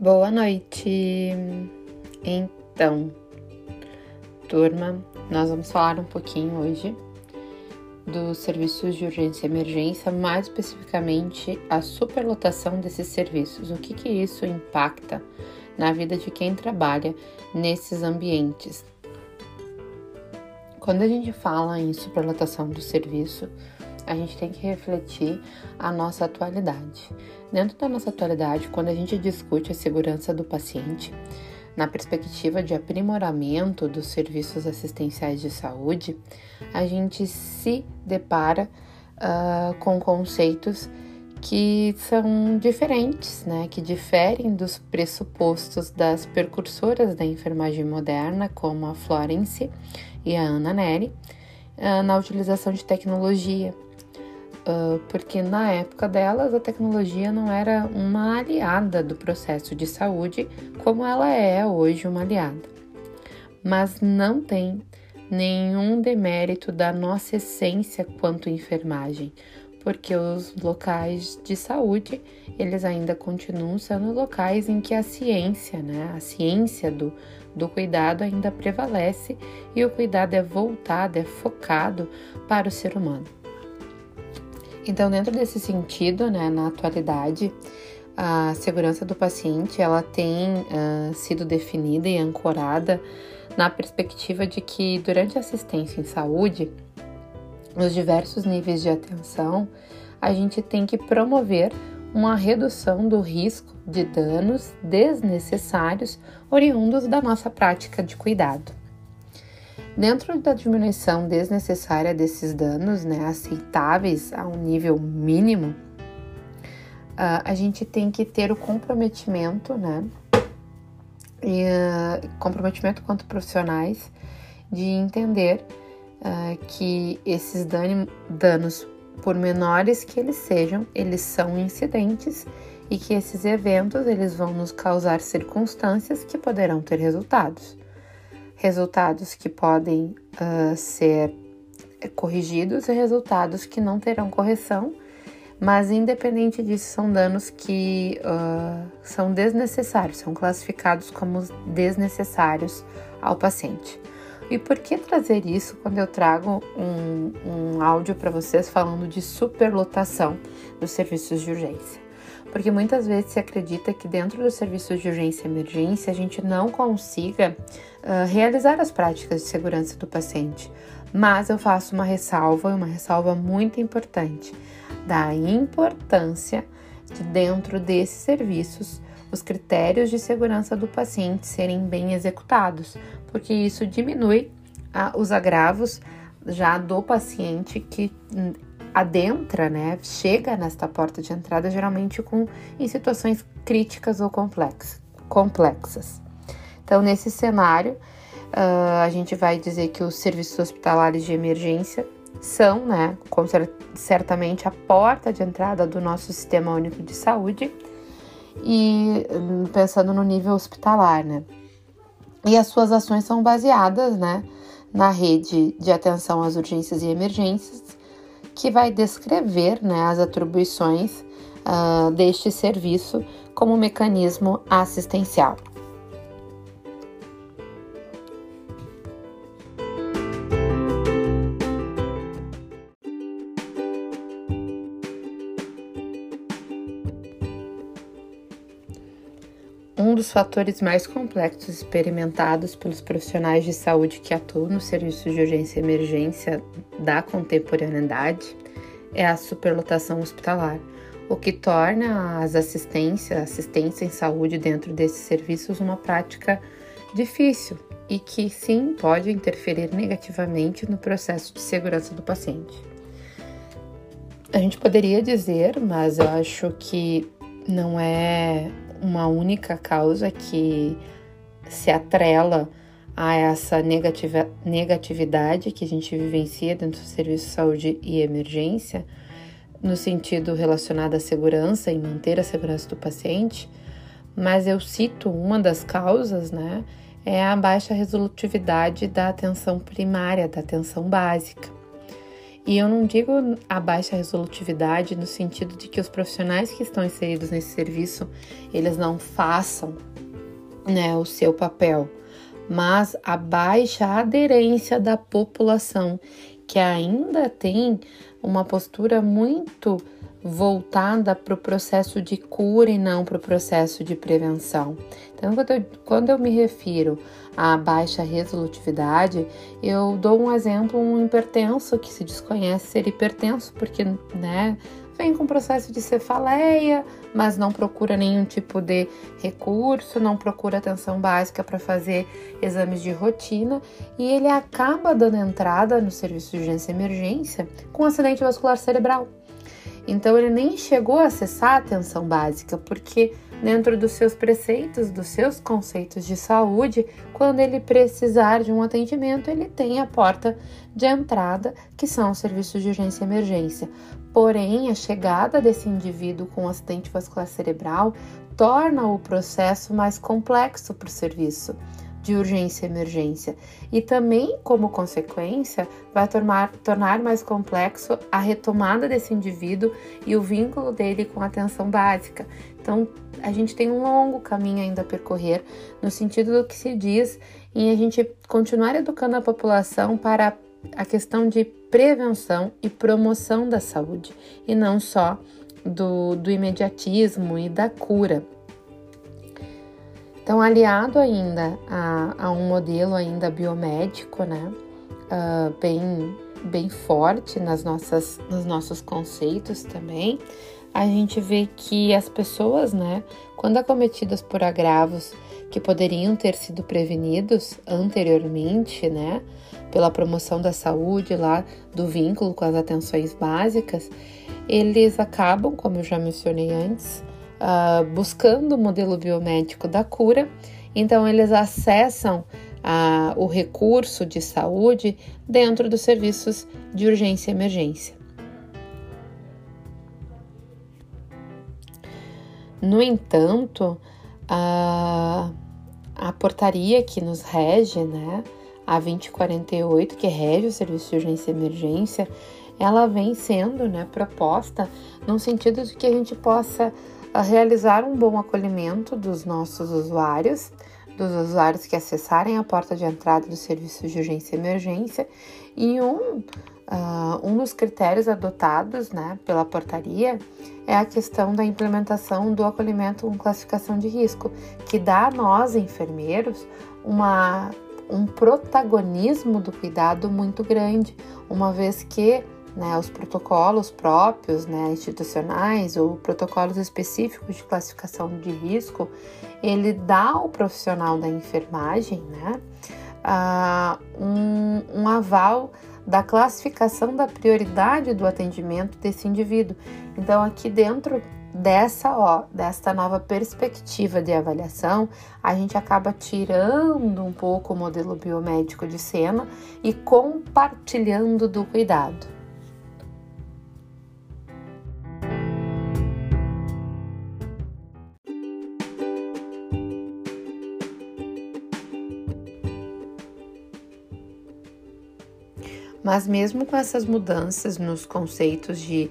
Boa noite. Então, turma, nós vamos falar um pouquinho hoje dos serviços de urgência e emergência, mais especificamente a superlotação desses serviços. O que que isso impacta na vida de quem trabalha nesses ambientes? Quando a gente fala em superlotação do serviço, a gente tem que refletir a nossa atualidade. Dentro da nossa atualidade, quando a gente discute a segurança do paciente, na perspectiva de aprimoramento dos serviços assistenciais de saúde, a gente se depara uh, com conceitos que são diferentes, né, que diferem dos pressupostos das precursoras da enfermagem moderna, como a Florence e a Anna Neri, uh, na utilização de tecnologia, porque na época delas a tecnologia não era uma aliada do processo de saúde como ela é hoje uma aliada. Mas não tem nenhum demérito da nossa essência quanto enfermagem, porque os locais de saúde, eles ainda continuam sendo locais em que a ciência, né, a ciência do, do cuidado ainda prevalece e o cuidado é voltado, é focado para o ser humano. Então, dentro desse sentido, né, na atualidade, a segurança do paciente ela tem uh, sido definida e ancorada na perspectiva de que durante a assistência em saúde, nos diversos níveis de atenção, a gente tem que promover uma redução do risco de danos desnecessários oriundos da nossa prática de cuidado. Dentro da diminuição desnecessária desses danos, né, aceitáveis a um nível mínimo, uh, a gente tem que ter o comprometimento, né, e, uh, comprometimento quanto profissionais de entender uh, que esses dan danos, por menores que eles sejam, eles são incidentes e que esses eventos eles vão nos causar circunstâncias que poderão ter resultados resultados que podem uh, ser corrigidos e resultados que não terão correção, mas independente disso, são danos que uh, são desnecessários, são classificados como desnecessários ao paciente. E por que trazer isso quando eu trago um, um áudio para vocês falando de superlotação dos serviços de urgência? Porque muitas vezes se acredita que dentro dos serviços de urgência e emergência a gente não consiga uh, realizar as práticas de segurança do paciente. Mas eu faço uma ressalva, uma ressalva muito importante, da importância de dentro desses serviços os critérios de segurança do paciente serem bem executados, porque isso diminui uh, os agravos já do paciente que adentra, né, chega nesta porta de entrada geralmente com em situações críticas ou complex, complexas. Então, nesse cenário, uh, a gente vai dizer que os serviços hospitalares de emergência são, né, certamente a porta de entrada do nosso sistema único de saúde e pensando no nível hospitalar, né? E as suas ações são baseadas, né, na rede de atenção às urgências e emergências que vai descrever né, as atribuições uh, deste serviço como mecanismo assistencial. Fatores mais complexos experimentados pelos profissionais de saúde que atuam no serviço de urgência e emergência da contemporaneidade é a superlotação hospitalar, o que torna as assistências, assistência em saúde dentro desses serviços uma prática difícil e que sim pode interferir negativamente no processo de segurança do paciente. A gente poderia dizer, mas eu acho que não é uma única causa que se atrela a essa negativa, negatividade que a gente vivencia dentro do serviço de saúde e emergência, no sentido relacionado à segurança e manter a segurança do paciente, mas eu cito uma das causas, né? É a baixa resolutividade da atenção primária, da atenção básica. E eu não digo a baixa resolutividade no sentido de que os profissionais que estão inseridos nesse serviço, eles não façam né, o seu papel, mas a baixa aderência da população, que ainda tem uma postura muito voltada para o processo de cura e não para o processo de prevenção. Então, quando eu, quando eu me refiro à baixa resolutividade, eu dou um exemplo, um hipertenso que se desconhece ser hipertenso, porque né, vem com processo de cefaleia, mas não procura nenhum tipo de recurso, não procura atenção básica para fazer exames de rotina e ele acaba dando entrada no serviço de urgência e emergência com acidente vascular cerebral. Então ele nem chegou a acessar a atenção básica, porque dentro dos seus preceitos, dos seus conceitos de saúde, quando ele precisar de um atendimento, ele tem a porta de entrada, que são os serviços de urgência e emergência. Porém, a chegada desse indivíduo com um acidente vascular cerebral torna o processo mais complexo para o serviço de urgência e emergência. E também, como consequência, vai tornar, tornar mais complexo a retomada desse indivíduo e o vínculo dele com a atenção básica. Então, a gente tem um longo caminho ainda a percorrer no sentido do que se diz em a gente continuar educando a população para a questão de prevenção e promoção da saúde e não só do, do imediatismo e da cura. Então, aliado ainda a, a um modelo ainda biomédico, né, uh, bem, bem forte nas nossas, nos nossos conceitos também, a gente vê que as pessoas, né, quando acometidas por agravos que poderiam ter sido prevenidos anteriormente, né, pela promoção da saúde lá do vínculo com as atenções básicas, eles acabam, como eu já mencionei antes, uh, buscando o modelo biomédico da cura, então eles acessam uh, o recurso de saúde dentro dos serviços de urgência e emergência. No entanto, a, a portaria que nos rege, né, a 2048, que rege o serviço de urgência e emergência, ela vem sendo né, proposta no sentido de que a gente possa a realizar um bom acolhimento dos nossos usuários, dos usuários que acessarem a porta de entrada do serviço de urgência e emergência, e um, uh, um dos critérios adotados né, pela portaria é a questão da implementação do acolhimento com classificação de risco, que dá a nós, enfermeiros, uma, um protagonismo do cuidado muito grande, uma vez que né, os protocolos próprios, né, institucionais ou protocolos específicos de classificação de risco, ele dá ao profissional da enfermagem, né, uh, um, um aval da classificação da prioridade do atendimento desse indivíduo. Então, aqui dentro dessa, ó, nova perspectiva de avaliação, a gente acaba tirando um pouco o modelo biomédico de cena e compartilhando do cuidado. Mas mesmo com essas mudanças nos conceitos de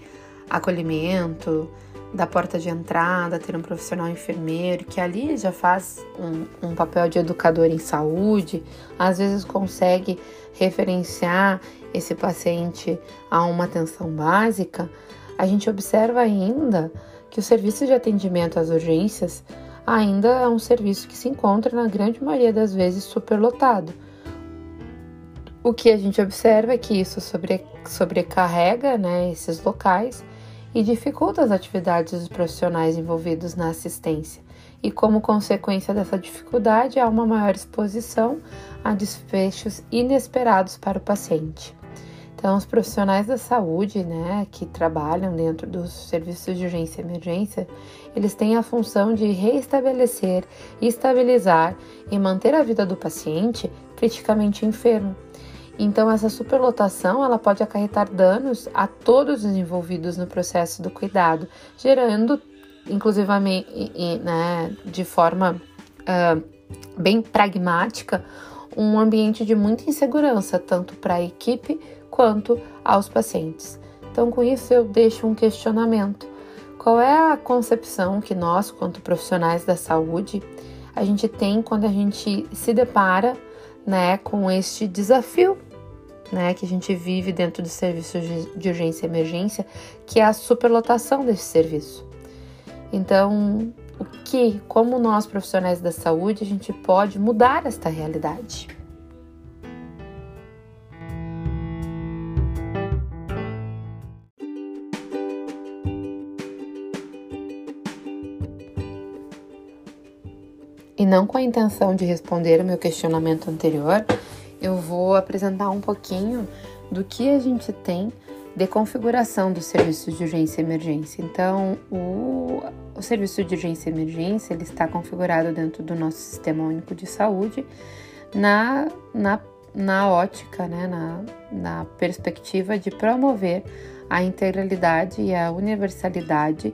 acolhimento, da porta de entrada, ter um profissional enfermeiro que ali já faz um, um, papel de educador em saúde, às vezes consegue referenciar esse paciente a uma atenção básica, a gente observa ainda que o serviço de atendimento às urgências ainda é um serviço que se encontra na grande maioria das vezes superlotado o que a gente observa é que isso sobre, sobrecarrega né, esses locais e dificulta as atividades dos profissionais envolvidos na assistência. E como consequência dessa dificuldade, há uma maior exposição a desfechos inesperados para o paciente. Então, os profissionais da saúde, né, que trabalham dentro dos serviços de urgência e emergência, eles têm a função de reestabelecer, estabilizar e manter a vida do paciente criticamente enfermo então, essa superlotação ela pode acarretar danos a todos os envolvidos no processo do cuidado, gerando, inclusivamente, né, de forma uh, bem pragmática, um ambiente de muita insegurança, tanto para a equipe quanto aos pacientes. Então, com isso, eu deixo um questionamento. Qual é a concepção que nós, quanto profissionais da saúde, a gente tem quando a gente se depara né, com este desafio né, que a gente vive dentro do serviço de urgência e emergência, que é a superlotação desse serviço. Então, o que, como nós profissionais da saúde, a gente pode mudar esta realidade? E não com a intenção de responder o meu questionamento anterior, eu vou apresentar um pouquinho do que a gente tem de configuração dos serviços de urgência e emergência. Então, o, o serviço de urgência e emergência ele está configurado dentro do nosso Sistema Único de Saúde na, na, na ótica, né, na, na perspectiva de promover a integralidade e a universalidade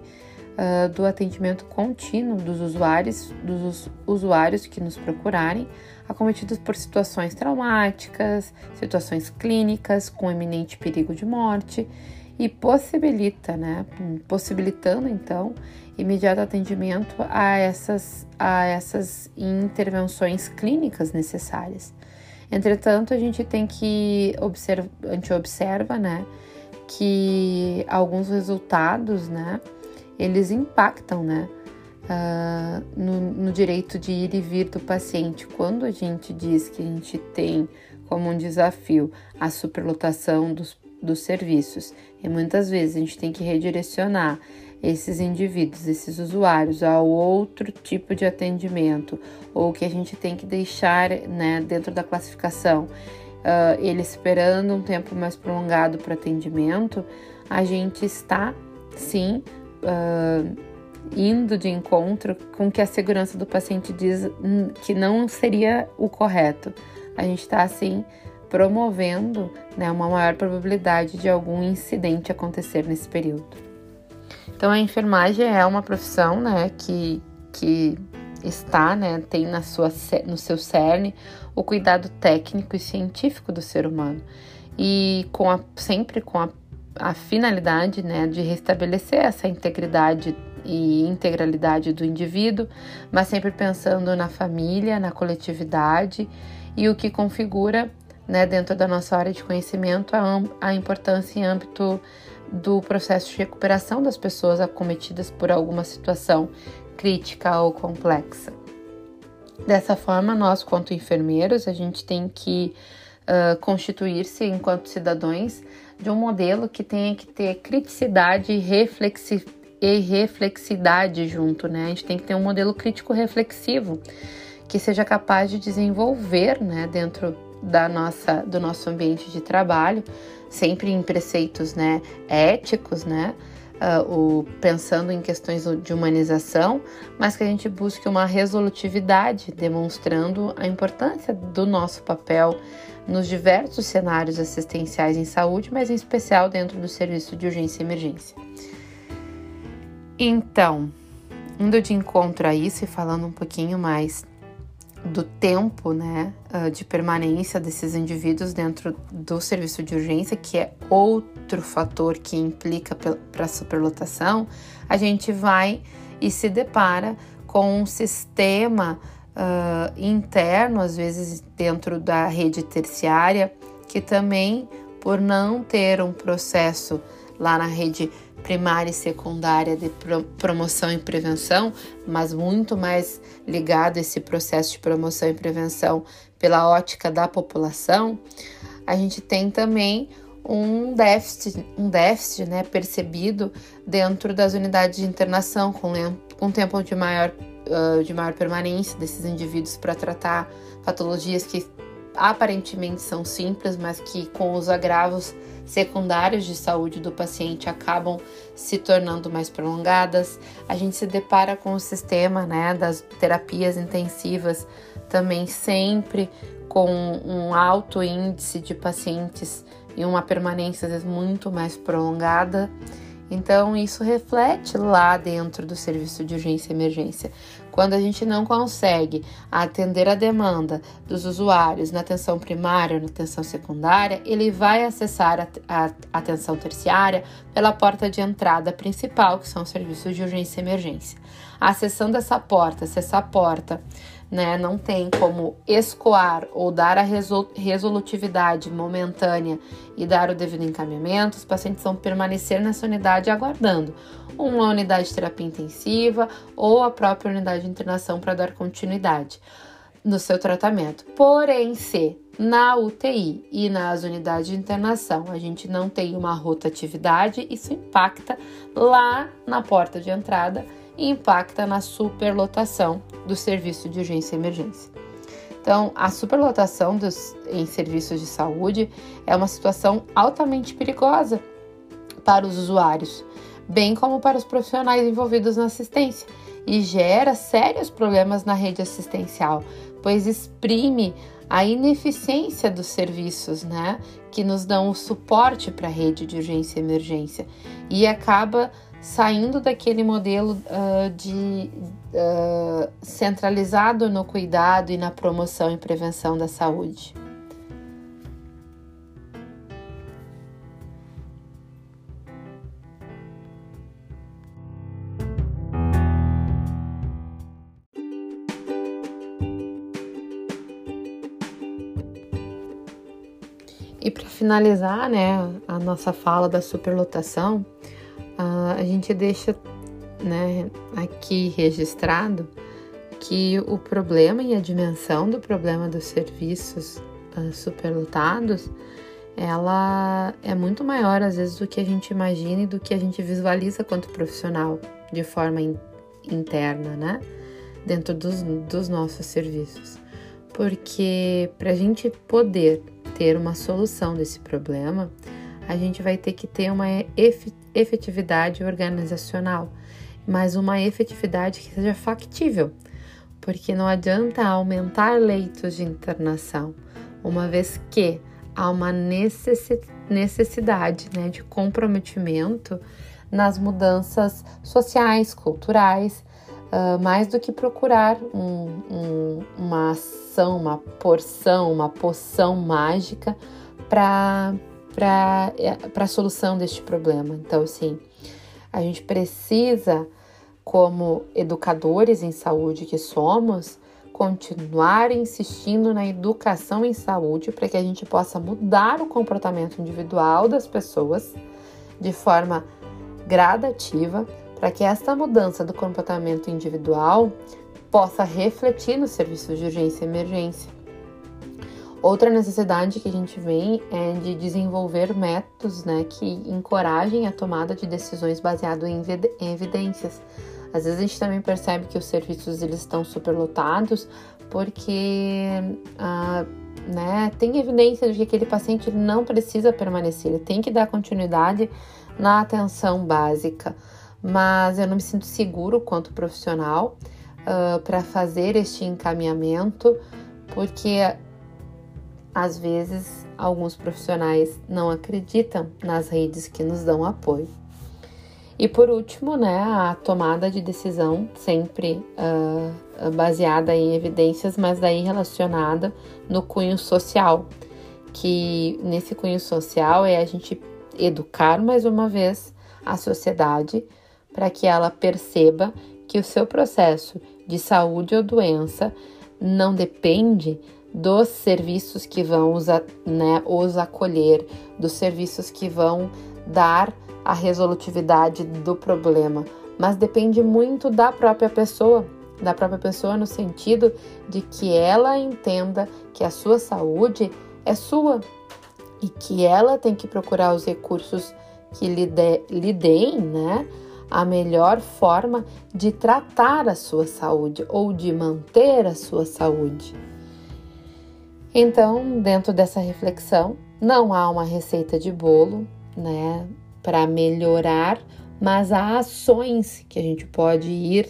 uh, do atendimento contínuo dos usuários, dos usuários que nos procurarem, acometidos por situações traumáticas, situações clínicas com eminente perigo de morte e possibilita, né, possibilitando então imediato atendimento a essas, a essas intervenções clínicas necessárias. Entretanto, a gente tem que observar, a gente observa, né, que alguns resultados, né, eles impactam, né, uh, no, no direito de ir e vir do paciente. Quando a gente diz que a gente tem como um desafio a superlotação dos, dos serviços, e muitas vezes a gente tem que redirecionar esses indivíduos, esses usuários, a outro tipo de atendimento, ou que a gente tem que deixar né, dentro da classificação, uh, ele esperando um tempo mais prolongado para atendimento, a gente está sim uh, indo de encontro com que a segurança do paciente diz que não seria o correto. A gente está assim promovendo né, uma maior probabilidade de algum incidente acontecer nesse período. Então a enfermagem é uma profissão né, que, que está, né, tem na sua, no seu cerne o cuidado técnico e científico do ser humano e com a, sempre com a, a finalidade né, de restabelecer essa integridade e integralidade do indivíduo, mas sempre pensando na família, na coletividade e o que configura, né, dentro da nossa área de conhecimento, a, a importância em âmbito do processo de recuperação das pessoas acometidas por alguma situação crítica ou complexa. Dessa forma, nós, quanto enfermeiros, a gente tem que uh, constituir-se enquanto cidadãos de um modelo que tenha que ter criticidade e reflexi e reflexidade junto, né? A gente tem que ter um modelo crítico reflexivo que seja capaz de desenvolver, né, dentro da nossa do nosso ambiente de trabalho, sempre em preceitos, né, éticos, né? Uh, o, pensando em questões de humanização, mas que a gente busque uma resolutividade, demonstrando a importância do nosso papel nos diversos cenários assistenciais em saúde, mas em especial dentro do serviço de urgência e emergência. Então, indo de encontro a isso e falando um pouquinho mais do tempo né, ah, de permanência desses indivíduos dentro do serviço de urgência, que é outro fator que implica para a superlotação, a gente vai e se depara com um sistema uh, interno, às vezes dentro da rede terciária, que também, por não ter um processo lá na rede primária e secundária de promoção e prevenção, mas muito mais ligado esse processo de promoção e prevenção pela ótica da população, a gente tem também um déficit, um déficit né, percebido dentro das unidades de internação, com, com tempo de maior, uh, de maior permanência desses indivíduos para tratar patologias que aparentemente são simples, mas que com os agravos secundárias de saúde do paciente acabam se tornando mais prolongadas. A gente se depara com o sistema né, das terapias intensivas também sempre com um alto índice de pacientes e uma permanência às vezes muito mais prolongada. Então, isso reflete lá dentro do serviço de urgência e emergência. Quando a gente não consegue atender a demanda dos usuários na atenção primária ou na atenção secundária, ele vai acessar a, atenção terciária pela porta de entrada principal, que são os serviços de urgência e emergência. Acessando essa porta, se essa porta né, não tem como escoar ou dar a resolutividade momentânea e dar o devido encaminhamento, os pacientes vão permanecer nessa unidade aguardando uma unidade de terapia intensiva ou a própria unidade de internação para dar continuidade no seu tratamento. Porém, se na UTI e nas unidades de internação a gente não tem uma rotatividade, isso impacta lá na porta de entrada e impacta na superlotação do serviço de urgência e emergência. Então, a superlotação dos, em serviços de saúde é uma situação altamente perigosa para os usuários, bem como para os profissionais envolvidos na assistência, e gera sérios problemas na rede assistencial, pois exprime a ineficiência dos serviços, né, que nos dão o suporte para a rede de urgência e emergência e acaba saindo daquele modelo uh, de uh, centralizado no cuidado e na promoção e prevenção da saúde. E para finalizar, né, a nossa fala da superlotação, uh, a gente deixa, né, aqui registrado que o problema e a dimensão do problema dos serviços uh, superlotados, ela é muito maior às vezes do que a gente imagina e do que a gente visualiza quanto profissional de forma in interna, né, dentro dos, dos nossos serviços. Porque para a gente poder ter uma solução desse problema, a gente vai ter que ter uma efetividade organizacional, mas uma efetividade que seja factível, porque não adianta aumentar leitos de internação, uma vez que há uma necessidade né, de comprometimento nas mudanças sociais, culturais, uh, mais do que procurar um, um, uma ação, uma porção, uma poção mágica para a solução deste problema. Então, assim, a gente precisa, como educadores em saúde que somos, continuar insistindo na educação em saúde para que a gente possa mudar o comportamento individual das pessoas de forma gradativa para que esta mudança do comportamento individual possa refletir nos serviços de urgência e emergência. Outra necessidade que a gente vem é de desenvolver métodos né, que encorajem a tomada de decisões baseado em evidências. Às vezes a gente também percebe que os serviços eles estão superlotados porque ah, né, tem evidência de que aquele paciente não precisa permanecer, ele tem que dar continuidade na atenção básica mas eu não me sinto seguro quanto profissional uh, para fazer este encaminhamento, porque às vezes alguns profissionais não acreditam nas redes que nos dão apoio. E por último, né, a tomada de decisão sempre uh, baseada em evidências, mas daí relacionada no cunho social, que nesse cunho social é a gente educar mais uma vez a sociedade para que ela perceba que o seu processo de saúde ou doença não depende dos serviços que vão os, né, os acolher, dos serviços que vão dar a resolutividade do problema, mas depende muito da própria pessoa, da própria pessoa no sentido de que ela entenda que a sua saúde é sua e que ela tem que procurar os recursos que lhe, de, lhe deem, né? A melhor forma de tratar a sua saúde ou de manter a sua saúde. Então, dentro dessa reflexão, não há uma receita de bolo, né, para melhorar, mas há ações que a gente pode ir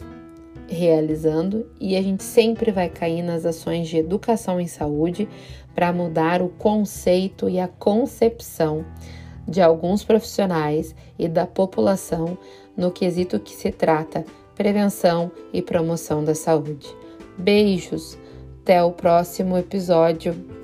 realizando e a gente sempre vai cair nas ações de educação em saúde para mudar o conceito e a concepção de alguns profissionais e da população no quesito que se trata prevenção e promoção da saúde. Beijos! Até o próximo episódio.